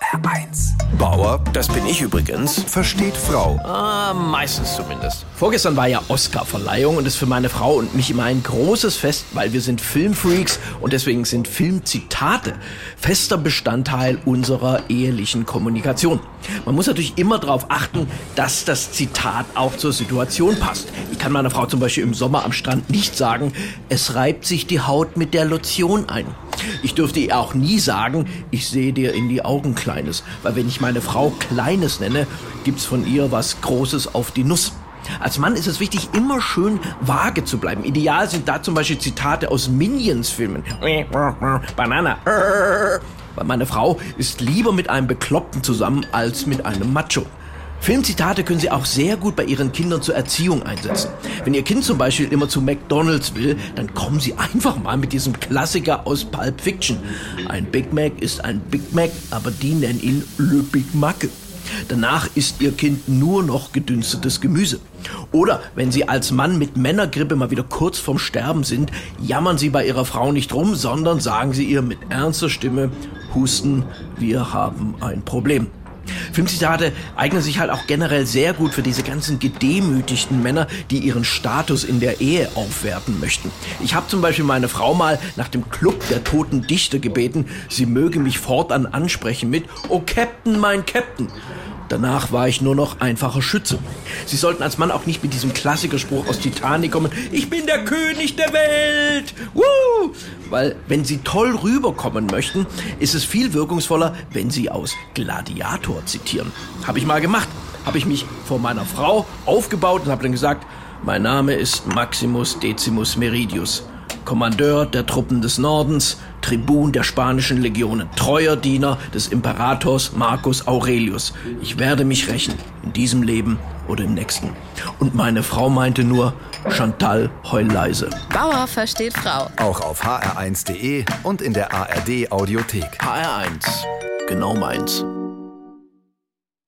HR1. Bauer, das bin ich übrigens. Versteht Frau. Ah, meistens zumindest. Vorgestern war ja Oscar-Verleihung und ist für meine Frau und mich immer ein großes Fest, weil wir sind Filmfreaks und deswegen sind Filmzitate fester Bestandteil unserer ehelichen Kommunikation. Man muss natürlich immer darauf achten, dass das Zitat auch zur Situation passt. Ich kann meiner Frau zum Beispiel im Sommer am Strand nicht sagen, es reibt sich die Haut mit der Lotion ein. Ich dürfte ihr auch nie sagen, ich sehe dir in die Augen, Kleines. Weil wenn ich meine Frau Kleines nenne, gibt's von ihr was Großes auf die Nuss. Als Mann ist es wichtig, immer schön vage zu bleiben. Ideal sind da zum Beispiel Zitate aus Minions-Filmen. Banana. Weil meine Frau ist lieber mit einem Bekloppten zusammen als mit einem Macho. Filmzitate können Sie auch sehr gut bei Ihren Kindern zur Erziehung einsetzen. Wenn Ihr Kind zum Beispiel immer zu McDonalds will, dann kommen Sie einfach mal mit diesem Klassiker aus Pulp Fiction. Ein Big Mac ist ein Big Mac, aber die nennen ihn Le Big Mac. Danach isst Ihr Kind nur noch gedünstetes Gemüse. Oder wenn Sie als Mann mit Männergrippe mal wieder kurz vorm Sterben sind, jammern Sie bei Ihrer Frau nicht rum, sondern sagen Sie ihr mit ernster Stimme, Husten, wir haben ein Problem. Filmzitate eignen sich halt auch generell sehr gut für diese ganzen gedemütigten Männer, die ihren Status in der Ehe aufwerten möchten. Ich habe zum Beispiel meine Frau mal nach dem Club der toten Dichter gebeten, sie möge mich fortan ansprechen mit Oh Captain, mein Captain. Danach war ich nur noch einfacher Schütze. Sie sollten als Mann auch nicht mit diesem Klassikerspruch aus Titanic kommen, ich bin der König der Welt. Woo! Weil wenn Sie toll rüberkommen möchten, ist es viel wirkungsvoller, wenn Sie aus Gladiator zitieren. Habe ich mal gemacht. Habe ich mich vor meiner Frau aufgebaut und habe dann gesagt, mein Name ist Maximus Decimus Meridius. Kommandeur der Truppen des Nordens, Tribun der spanischen Legionen, treuer Diener des Imperators Marcus Aurelius. Ich werde mich rächen, in diesem Leben oder im nächsten. Und meine Frau meinte nur, Chantal, heul leise. Bauer versteht Frau. Auch auf hr1.de und in der ARD Audiothek. HR1, genau meins.